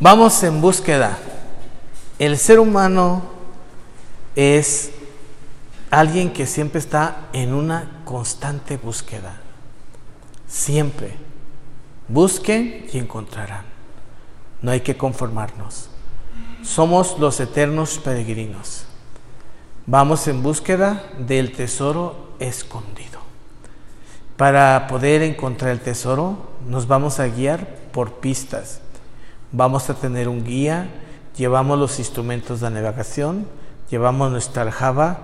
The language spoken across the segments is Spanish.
Vamos en búsqueda. El ser humano es alguien que siempre está en una constante búsqueda. Siempre. Busquen y encontrarán. No hay que conformarnos. Somos los eternos peregrinos. Vamos en búsqueda del tesoro escondido. Para poder encontrar el tesoro, nos vamos a guiar por pistas. Vamos a tener un guía, llevamos los instrumentos de navegación, llevamos nuestra aljaba,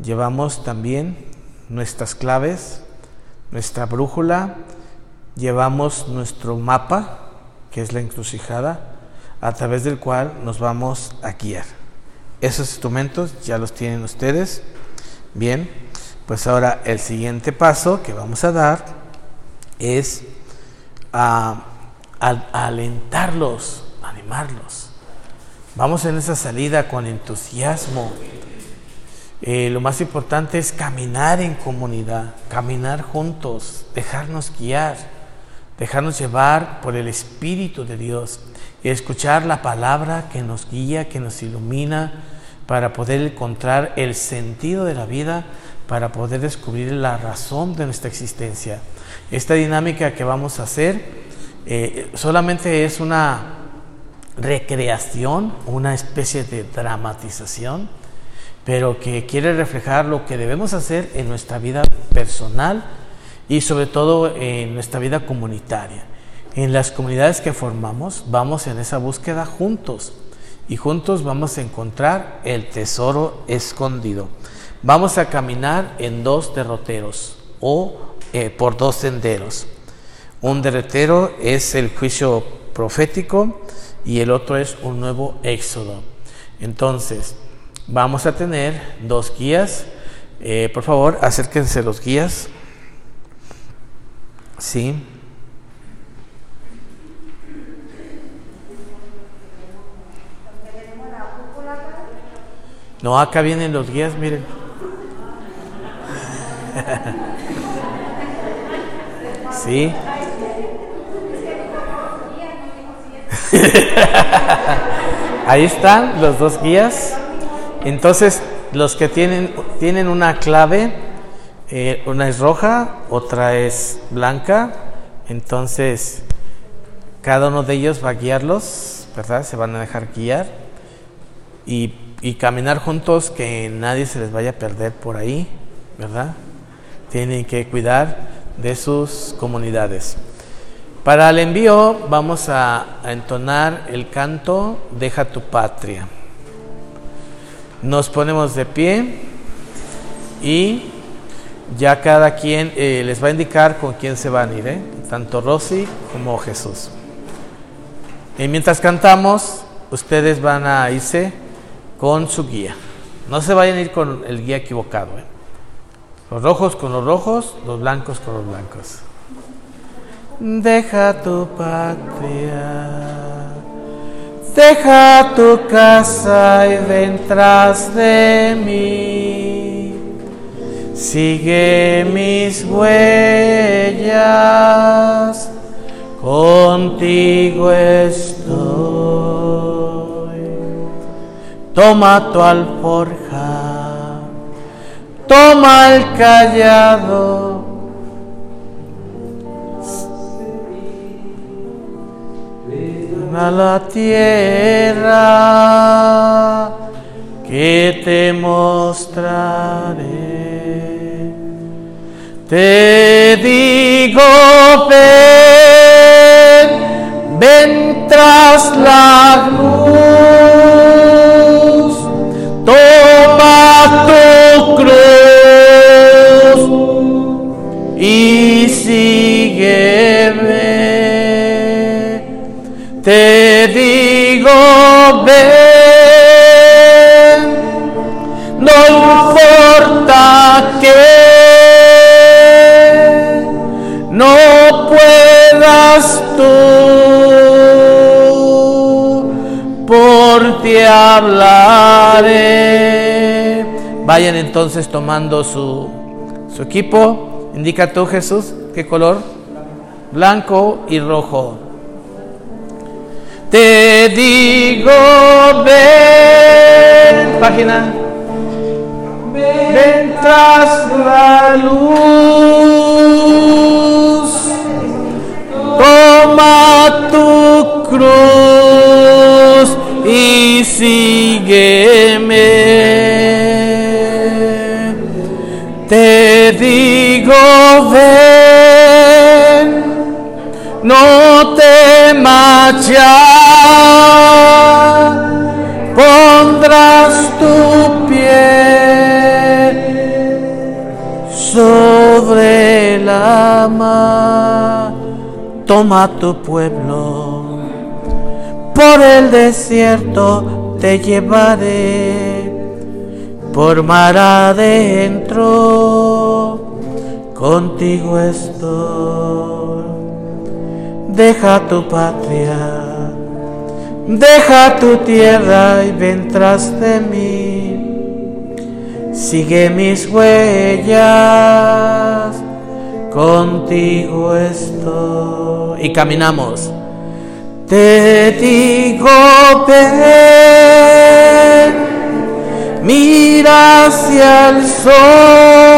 llevamos también nuestras claves, nuestra brújula, llevamos nuestro mapa, que es la encrucijada, a través del cual nos vamos a guiar. Esos instrumentos ya los tienen ustedes. Bien, pues ahora el siguiente paso que vamos a dar es a, alentarlos, animarlos. Vamos en esa salida con entusiasmo. Eh, lo más importante es caminar en comunidad, caminar juntos, dejarnos guiar, dejarnos llevar por el Espíritu de Dios y escuchar la palabra que nos guía, que nos ilumina para poder encontrar el sentido de la vida, para poder descubrir la razón de nuestra existencia. Esta dinámica que vamos a hacer eh, solamente es una recreación, una especie de dramatización, pero que quiere reflejar lo que debemos hacer en nuestra vida personal y sobre todo en nuestra vida comunitaria. En las comunidades que formamos vamos en esa búsqueda juntos y juntos vamos a encontrar el tesoro escondido. Vamos a caminar en dos derroteros o eh, por dos senderos. Un derrotero es el juicio profético y el otro es un nuevo éxodo. Entonces, vamos a tener dos guías. Eh, por favor, acérquense los guías. Sí. No, acá vienen los guías, miren. sí. Ahí están los dos guías. Entonces, los que tienen, tienen una clave, eh, una es roja, otra es blanca. Entonces, cada uno de ellos va a guiarlos, ¿verdad? Se van a dejar guiar. Y y caminar juntos, que nadie se les vaya a perder por ahí, ¿verdad? Tienen que cuidar de sus comunidades. Para el envío vamos a, entonar el canto Deja tu patria. Nos ponemos de pie y ya cada quien eh, les va a indicar con quién se van a ir, ¿eh? tanto Rosy como Jesús. Y mientras cantamos, ustedes van a irse con su guía. No se vayan a ir con el guía equivocado. ¿eh? Los rojos con los rojos, los blancos con los blancos. Deja tu patria, deja tu casa y vendrás de mí. Sigue mis huellas, contigo estoy. Toma tu alforja, toma el callado. A la tierra que te mostraré. Te digo, ven, ven tras la no importa que no puedas tú, por ti hablaré. Vayan entonces tomando su, su equipo. Indica tú, Jesús, qué color. Blanco y rojo. Te digo, ven, página. Ven tras la luz. Toma tu cruz y sígueme. Te digo, ven, no temas ya, pondrás tu pie sobre la mar. Toma tu pueblo, por el desierto te llevaré, por mar adentro, contigo estoy. Deja tu patria, deja tu tierra y ven tras de mí. Sigue mis huellas, contigo estoy. Y caminamos. Te digo, ven, mira hacia el sol,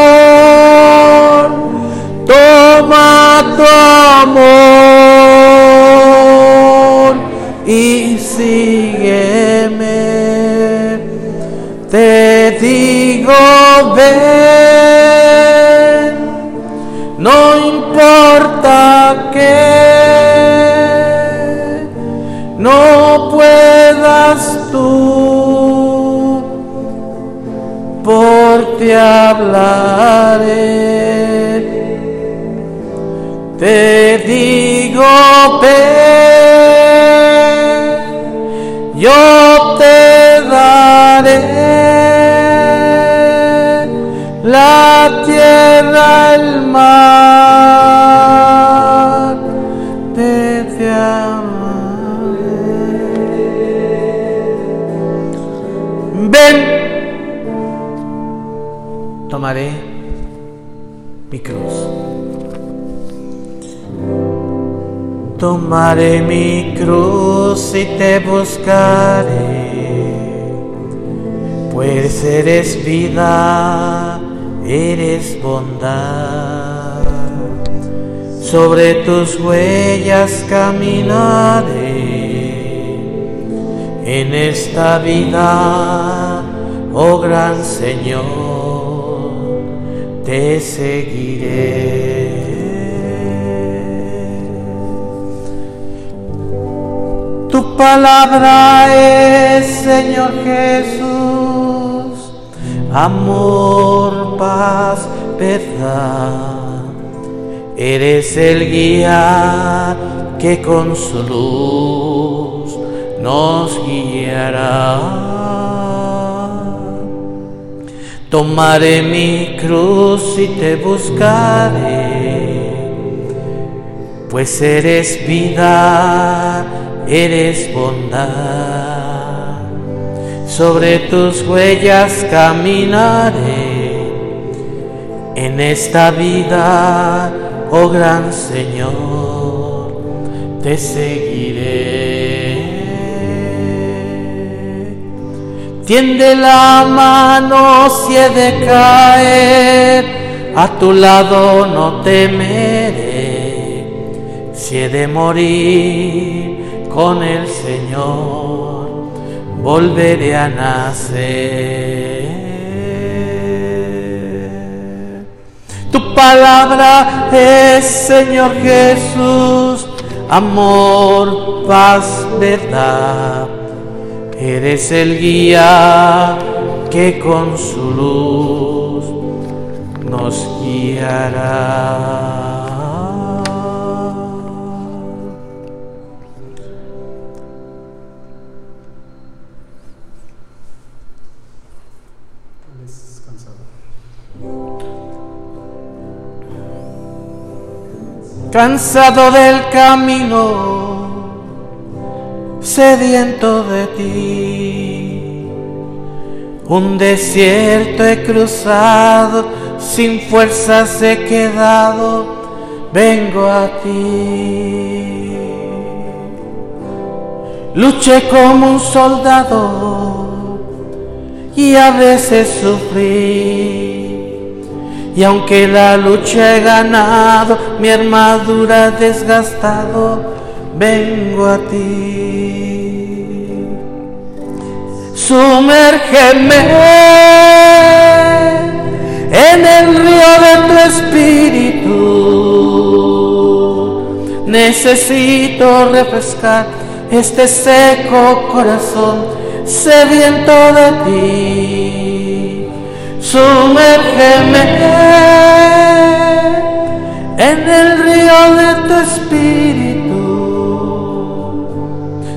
toma tu amor y sígueme. Te digo, ven, no importa que no puedas tú, por ti hablaré. Te digo, ven, yo te daré la tierra, el mar, te, te amaré. Ven, tomaré mi cruz. Tomaré mi cruz y te buscaré, pues eres vida, eres bondad. Sobre tus huellas caminaré en esta vida, oh gran Señor, te seguiré. Tu palabra es, Señor Jesús, amor, paz, verdad. Eres el guía que con su luz nos guiará. Tomaré mi cruz y te buscaré, pues eres vida eres bondad. Sobre tus huellas caminaré en esta vida, oh gran Señor, te seguiré. Tiende la mano si he de caer, a tu lado no temeré, si he de morir con el Señor volveré a nacer. Tu palabra es, Señor Jesús, amor, paz, verdad. Eres el guía que con su luz nos guiará. Cansado del camino, sediento de ti. Un desierto he cruzado, sin fuerzas he quedado, vengo a ti. Luché como un soldado y a veces sufrí. Y aunque la lucha he ganado, mi armadura desgastado, vengo a ti. Sumérgeme en el río de tu espíritu. Necesito refrescar este seco corazón sediento de ti. Sumérgeme en el río de tu espíritu.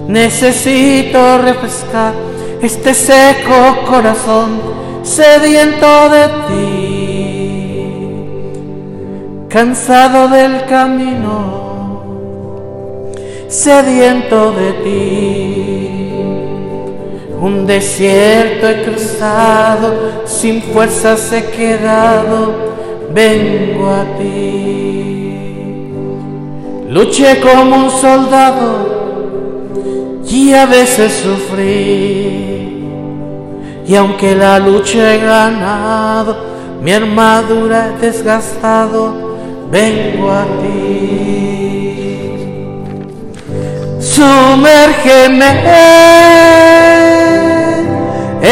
Necesito refrescar este seco corazón sediento de ti. Cansado del camino sediento de ti. Un desierto he cruzado, sin fuerzas he quedado, vengo a ti. Luché como un soldado y a veces sufrí. Y aunque la lucha he ganado, mi armadura he desgastado, vengo a ti. Sumérgeme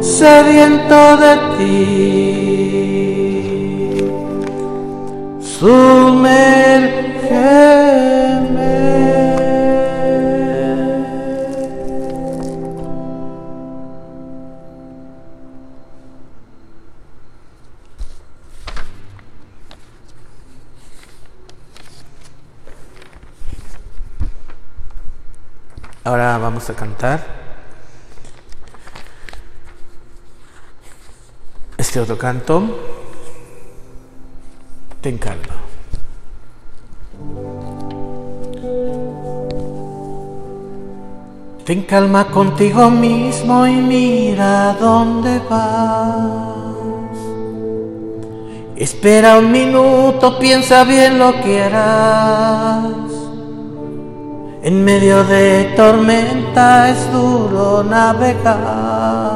sediento de ti. Ahora vamos a cantar otro canto. Ten calma. Ten calma contigo mismo y mira dónde vas. Espera un minuto, piensa bien lo que harás. En medio de tormenta es duro navegar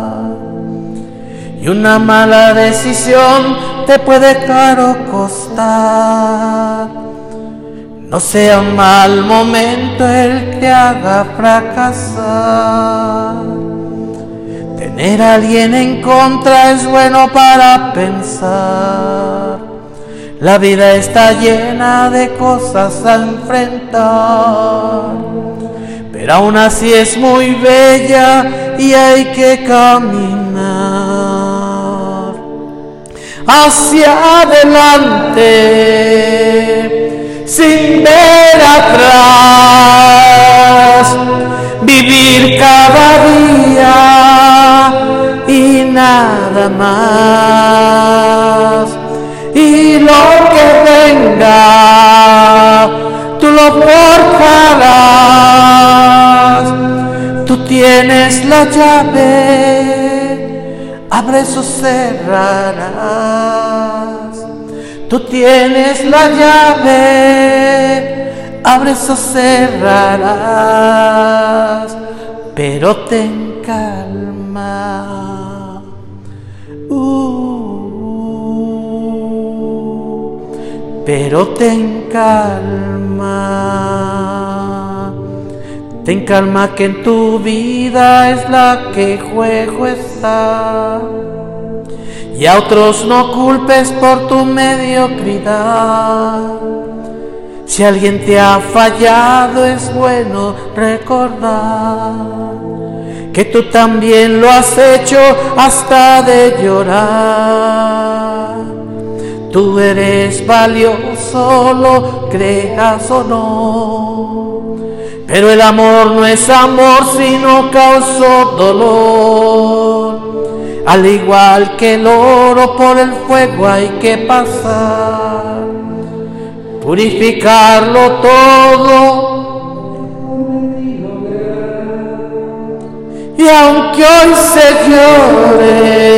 y una mala decisión te puede caro costar. No sea un mal momento el que haga fracasar. Tener a alguien en contra es bueno para pensar. La vida está llena de cosas a enfrentar, pero aún así es muy bella y hay que caminar hacia adelante sin ver atrás, vivir cada día y nada más. Y lo que venga, tú lo forjarás. Tú tienes la llave, abres o cerrarás. Tú tienes la llave, abres o cerrarás, pero ten calma. Uh. pero ten calma. Ten calma que en tu vida es la que juego está. Y a otros no culpes por tu mediocridad. Si alguien te ha fallado es bueno recordar que tú también lo has hecho hasta de llorar. Tú eres valioso, lo creas o no Pero el amor no es amor, sino causó dolor. Al igual que el oro por el fuego hay que pasar, purificarlo todo. Y aunque hoy se llore,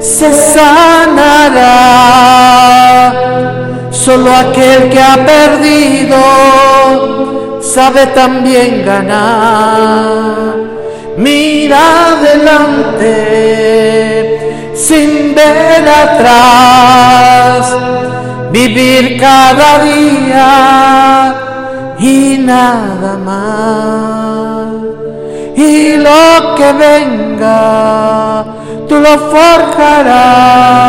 se sanará. Solo aquel que ha perdido sabe también ganar. Mira adelante sin ver atrás, vivir cada día y nada más. Y lo que venga, tú lo forjarás.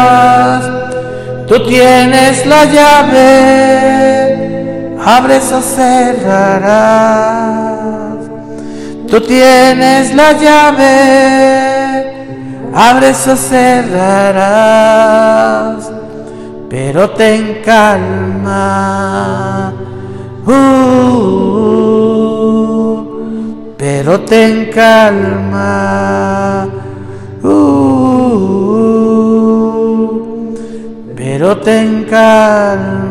Tú tienes la llave, abres o cerrarás. Tú tienes la llave, abres o cerrarás, pero ten calma. Uh, pero ten calma. Uh, pero ten calma.